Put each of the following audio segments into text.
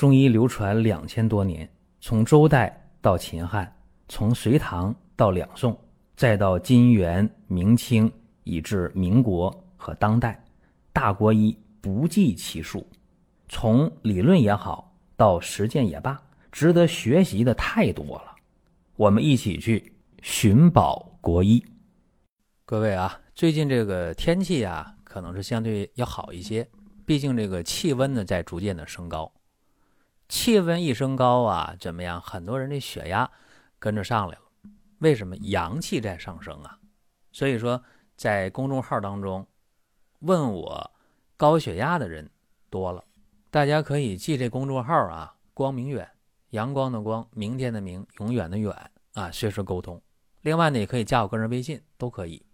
中医流传两千多年，从周代到秦汉，从隋唐到两宋，再到金元明清，以至民国和当代，大国医不计其数。从理论也好，到实践也罢，值得学习的太多了。我们一起去寻宝国医。各位啊，最近这个天气啊，可能是相对要好一些，毕竟这个气温呢在逐渐的升高。气温一升高啊，怎么样？很多人的血压跟着上来了。为什么？阳气在上升啊。所以说，在公众号当中问我高血压的人多了。大家可以记这公众号啊，光明远，阳光的光，明天的明，永远的远啊，随时沟通。另外呢，也可以加我个人微信，都可以。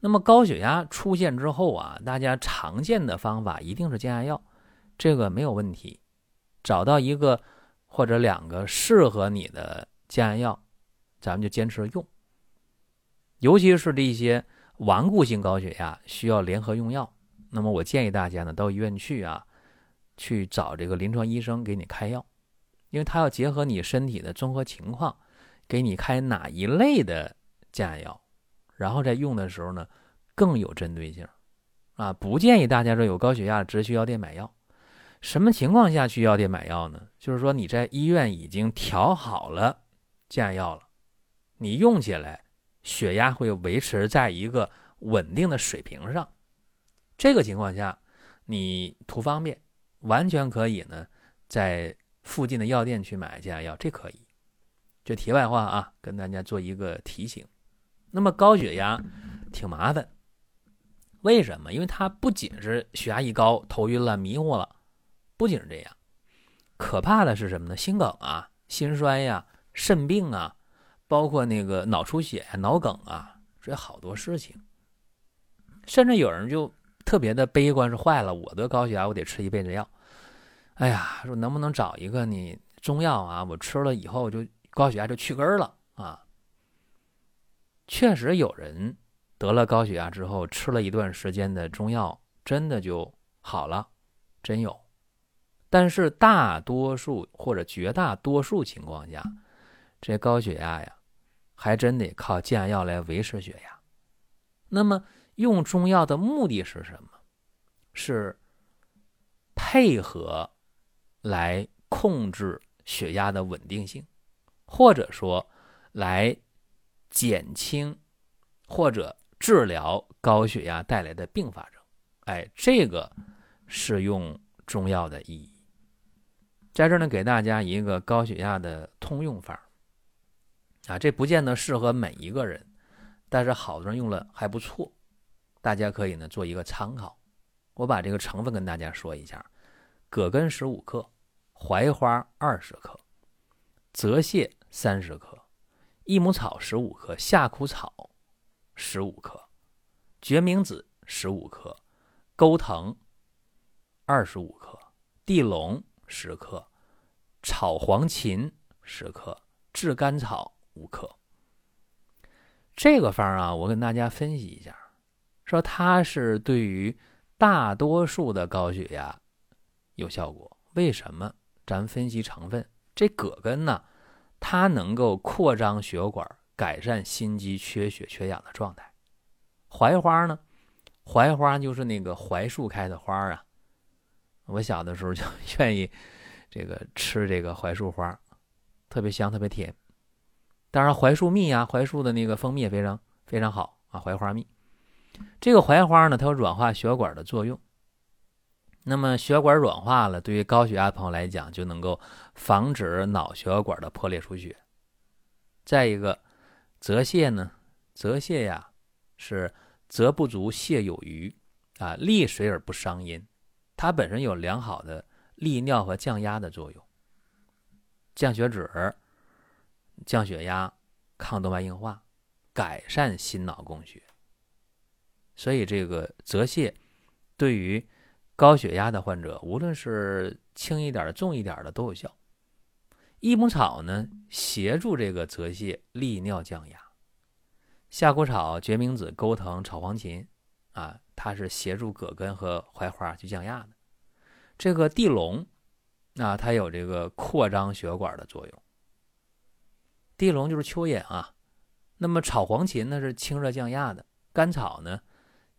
那么高血压出现之后啊，大家常见的方法一定是降压药，这个没有问题。找到一个或者两个适合你的降压药，咱们就坚持用。尤其是这些顽固性高血压需要联合用药，那么我建议大家呢到医院去啊，去找这个临床医生给你开药，因为他要结合你身体的综合情况，给你开哪一类的降压药，然后在用的时候呢更有针对性。啊，不建议大家说有高血压只去药店买药。什么情况下去药店买药呢？就是说你在医院已经调好了降压药了，你用起来血压会维持在一个稳定的水平上。这个情况下，你图方便，完全可以呢，在附近的药店去买降压药，这可以。这题外话啊，跟大家做一个提醒。那么高血压挺麻烦，为什么？因为它不仅是血压一高头晕了、迷糊了。不仅是这样，可怕的是什么呢？心梗啊、心衰呀、肾病啊，包括那个脑出血、脑梗啊，这好多事情。甚至有人就特别的悲观，说坏了，我得高血压，我得吃一辈子药。哎呀，说能不能找一个你中药啊？我吃了以后就高血压就去根了啊。确实有人得了高血压之后，吃了一段时间的中药，真的就好了，真有。但是大多数或者绝大多数情况下，这高血压呀，还真得靠降压药来维持血压。那么用中药的目的是什么？是配合来控制血压的稳定性，或者说来减轻或者治疗高血压带来的并发症。哎，这个是用中药的意义。在这呢，给大家一个高血压的通用法啊，这不见得适合每一个人，但是好多人用了还不错，大家可以呢做一个参考。我把这个成分跟大家说一下：葛根十五克，槐花二十克，泽泻三十克，益母草十五克，夏枯草十五克，决明子十五克，钩藤二十五克，地龙。十克炒黄芩，十克炙甘草五克。这个方啊，我跟大家分析一下，说它是对于大多数的高血压有效果。为什么？咱分析成分。这葛根呢，它能够扩张血管，改善心肌缺血缺氧的状态。槐花呢，槐花就是那个槐树开的花啊。我小的时候就 愿意这个吃这个槐树花，特别香，特别甜。当然，槐树蜜啊，槐树的那个蜂蜜也非常非常好啊。槐花蜜，这个槐花呢，它有软化血管的作用。那么血管软化了，对于高血压朋友来讲，就能够防止脑血管的破裂出血。再一个，泽泻呢，泽泻呀是泽不足，泻有余啊，利水而不伤阴。它本身有良好的利尿和降压的作用，降血脂、降血压、抗动脉硬化、改善心脑供血。所以这个泽泻对于高血压的患者，无论是轻一点的、重一点的都有效。益母草呢，协助这个泽泻利尿降压；夏枯草、决明子、钩藤、炒黄芩啊。它是协助葛根和槐花去降压的。这个地龙啊，它有这个扩张血管的作用。地龙就是蚯蚓啊，那么炒黄芩呢是清热降压的，甘草呢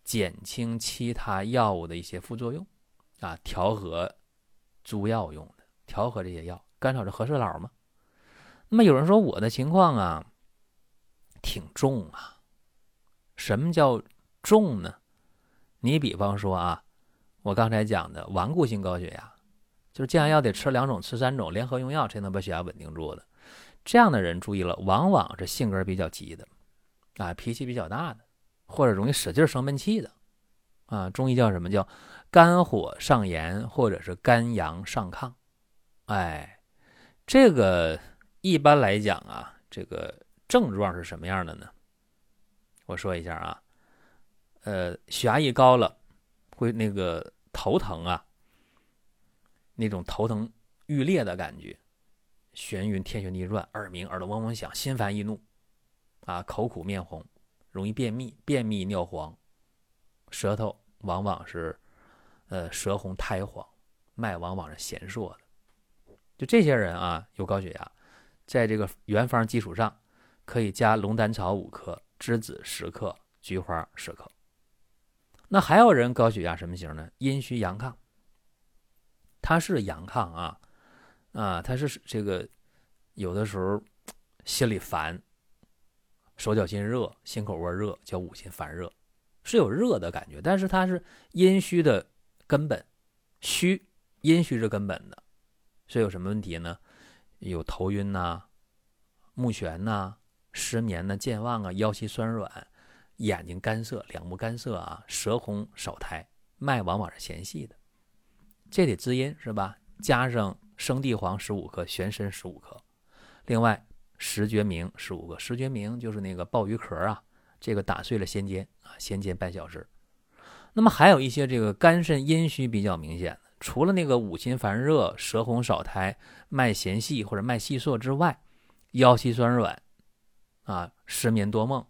减轻其他药物的一些副作用，啊，调和诸药用的，调和这些药。甘草是和事佬吗？那么有人说我的情况啊挺重啊，什么叫重呢？你比方说啊，我刚才讲的顽固性高血压，就是降压药得吃两种、吃三种，联合用药才能把血压稳定住的。这样的人注意了，往往是性格比较急的，啊，脾气比较大的，或者容易使劲生闷气的，啊，中医叫什么叫肝火上炎，或者是肝阳上亢，哎，这个一般来讲啊，这个症状是什么样的呢？我说一下啊，呃，血压一高了，会那个头疼啊，那种头疼欲裂的感觉。眩晕、天旋地转、耳鸣、耳朵嗡嗡响、心烦易怒，啊，口苦面红，容易便秘、便秘尿黄，舌头往往是，呃，舌红苔黄，脉往往是弦硕的。就这些人啊，有高血压，在这个原方基础上，可以加龙胆草五克、栀子十克、菊花十克。那还有人高血压什么型呢？阴虚阳亢，他是阳亢啊。啊，他是这个有的时候 心里烦，手脚心热，心口窝热，叫五心烦热，是有热的感觉，但是他是阴虚的根本，虚阴虚是根本的，所以有什么问题呢？有头晕呐，目眩呐，失眠呐，健忘啊，腰膝酸软，眼睛干涩，两目干涩啊，舌红少苔，脉往往是弦细的，这得滋阴是吧？加上。生地黄十五克，玄参十五克，另外石决明十五个。石决明就是那个鲍鱼壳啊，这个打碎了先煎啊，先煎半小时。那么还有一些这个肝肾阴虚比较明显的，除了那个五心烦热、舌红少苔、脉弦细或者脉细数之外，腰膝酸软啊，失眠多梦、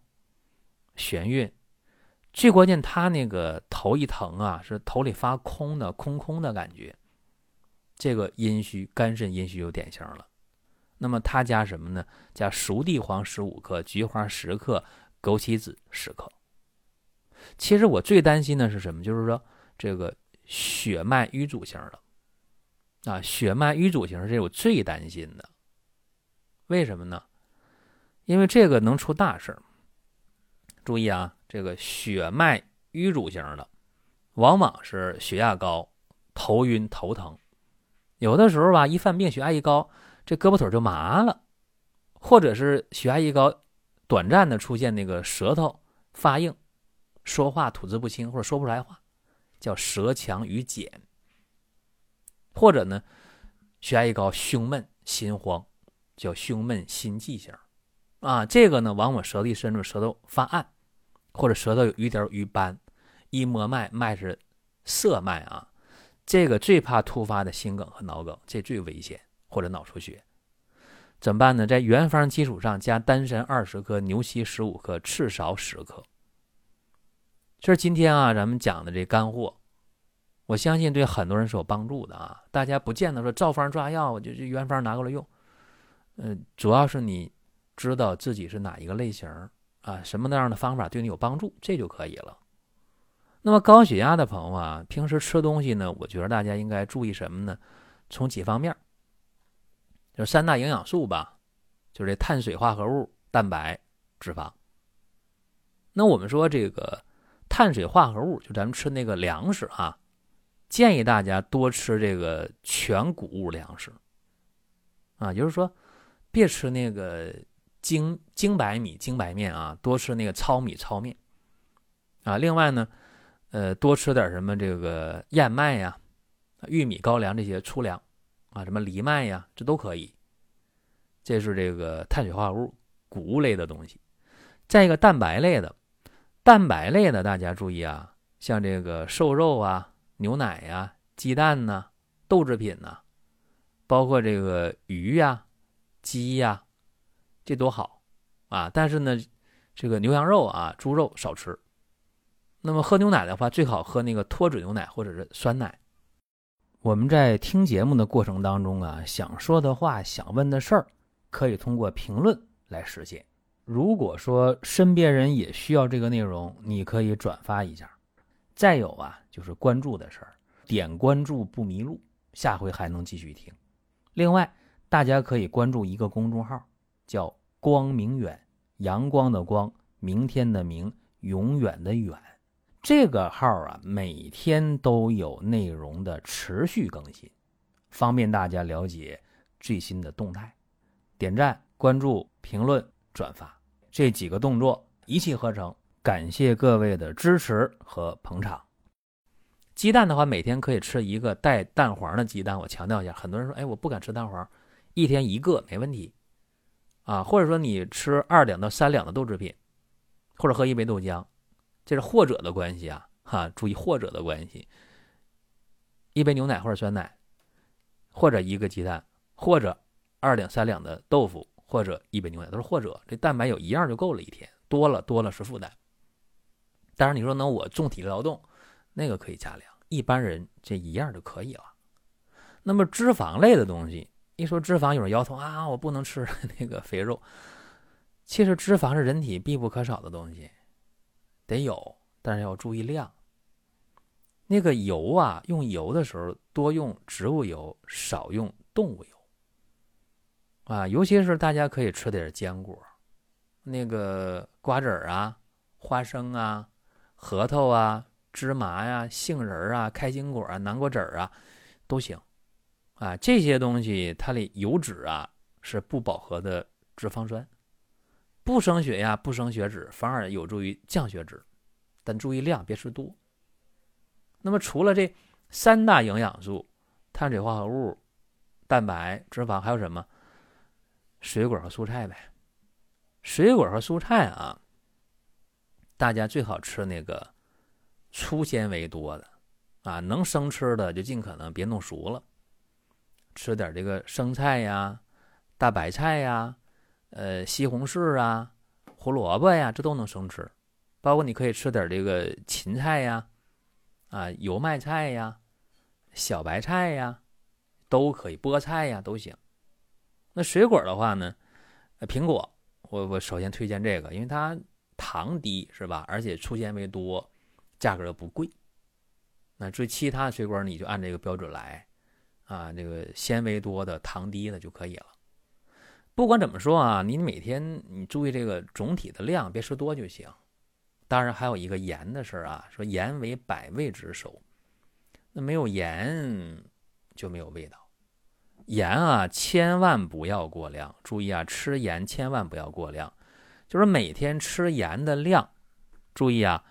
眩晕，最关键他那个头一疼啊，是头里发空的，空空的感觉。这个阴虚，肝肾阴虚有典型了。那么他加什么呢？加熟地黄十五克，菊花十克，枸杞子十克。其实我最担心的是什么？就是说这个血脉瘀阻型的啊，血脉瘀阻型是我最担心的。为什么呢？因为这个能出大事儿。注意啊，这个血脉瘀阻型的，往往是血压高，头晕头疼。有的时候吧，一犯病，血压一高，这胳膊腿就麻了，或者是血压一高，短暂的出现那个舌头发硬，说话吐字不清或者说不出来话，叫舌强语减。或者呢，血压一高，胸闷心慌，叫胸闷心悸型。啊，这个呢，往往舌头一伸出，舌头发暗，或者舌头有一点瘀斑，一摸脉，脉是涩脉啊。这个最怕突发的心梗和脑梗，这最危险，或者脑出血，怎么办呢？在原方基础上加丹参二十克、牛膝十五克、赤芍十克。这是今天啊，咱们讲的这干货，我相信对很多人是有帮助的啊。大家不见得说照方抓药，就就原方拿过来用，嗯，主要是你知道自己是哪一个类型儿啊，什么那样的方法对你有帮助，这就可以了。那么高血压的朋友啊，平时吃东西呢，我觉得大家应该注意什么呢？从几方面，就三大营养素吧，就是碳水化合物、蛋白、脂肪。那我们说这个碳水化合物，就咱们吃那个粮食啊，建议大家多吃这个全谷物粮食啊，就是说别吃那个精精白米、精白面啊，多吃那个糙米、糙面啊。另外呢。呃，多吃点什么这个燕麦呀、玉米、高粱这些粗粮啊，什么藜麦呀，这都可以。这是这个碳水化合物、谷物类的东西。再一个蛋白类的，蛋白类的大家注意啊，像这个瘦肉啊、牛奶呀、鸡蛋呐、豆制品呐，包括这个鱼呀、鸡呀，这多好啊。但是呢，这个牛羊肉啊、猪肉少吃。那么喝牛奶的话，最好喝那个脱脂牛奶或者是酸奶。我们在听节目的过程当中啊，想说的话、想问的事儿，可以通过评论来实现。如果说身边人也需要这个内容，你可以转发一下。再有啊，就是关注的事儿，点关注不迷路，下回还能继续听。另外，大家可以关注一个公众号，叫“光明远”，阳光的光，明天的明，永远的远。这个号啊，每天都有内容的持续更新，方便大家了解最新的动态。点赞、关注、评论、转发这几个动作一气呵成，感谢各位的支持和捧场。鸡蛋的话，每天可以吃一个带蛋黄的鸡蛋。我强调一下，很多人说：“哎，我不敢吃蛋黄，一天一个没问题。”啊，或者说你吃二两到三两的豆制品，或者喝一杯豆浆。这是或者的关系啊，哈，注意或者的关系。一杯牛奶或者酸奶，或者一个鸡蛋，或者二两三两的豆腐，或者一杯牛奶，都是或者。这蛋白有一样就够了，一天多了多了是负担。当然你说那我重体力劳动，那个可以加量，一般人这一样就可以了。那么脂肪类的东西，一说脂肪，有人摇头啊，我不能吃 那个肥肉。其实脂肪是人体必不可少的东西。得有，但是要注意量。那个油啊，用油的时候多用植物油，少用动物油。啊，尤其是大家可以吃点坚果，那个瓜子儿啊、花生啊、核桃啊、芝麻呀、杏仁啊、开心果啊、南瓜籽儿啊，都行。啊，这些东西它的油脂啊是不饱和的脂肪酸。不升血压，不升血脂，反而有助于降血脂，但注意量，别吃多。那么除了这三大营养素，碳水化合物、蛋白、脂肪，还有什么？水果和蔬菜呗。水果和蔬菜啊，大家最好吃那个粗纤维多的啊，能生吃的就尽可能别弄熟了，吃点这个生菜呀、大白菜呀。呃，西红柿啊，胡萝卜呀，这都能生吃。包括你可以吃点这个芹菜呀，啊，油麦菜呀，小白菜呀，都可以。菠菜呀，都行。那水果的话呢，苹果，我我首先推荐这个，因为它糖低，是吧？而且粗纤维多，价格又不贵。那至于其他水果，你就按这个标准来，啊，这个纤维多的、糖低的就可以了。不管怎么说啊，你每天你注意这个总体的量，别吃多就行。当然还有一个盐的事儿啊，说盐为百味之首，那没有盐就没有味道。盐啊，千万不要过量。注意啊，吃盐千万不要过量，就是每天吃盐的量，注意啊，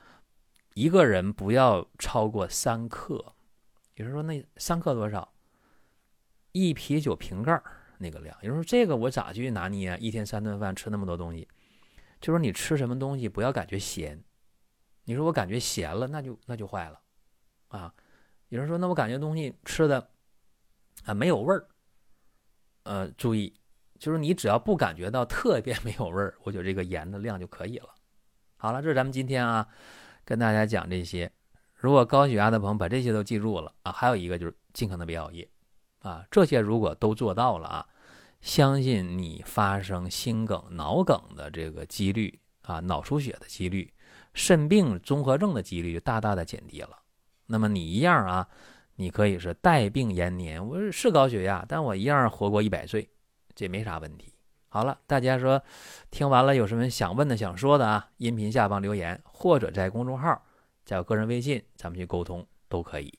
一个人不要超过三克。也就是说，那三克多少？一啤酒瓶盖。那个量，有人说这个我咋去拿捏啊？一天三顿饭吃那么多东西，就说你吃什么东西不要感觉咸。你说我感觉咸了，那就那就坏了啊。有人说那我感觉东西吃的啊没有味儿，呃，注意，就是你只要不感觉到特别没有味儿，我觉得这个盐的量就可以了。好了，这是咱们今天啊跟大家讲这些。如果高血压的朋友把这些都记住了啊，还有一个就是尽可能别熬夜。啊，这些如果都做到了啊，相信你发生心梗、脑梗的这个几率啊，脑出血的几率、肾病综合症的几率就大大的减低了。那么你一样啊，你可以是带病延年，我是高血压，但我一样活过一百岁，这没啥问题。好了，大家说听完了有什么想问的、想说的啊？音频下方留言，或者在公众号加我个人微信，咱们去沟通都可以。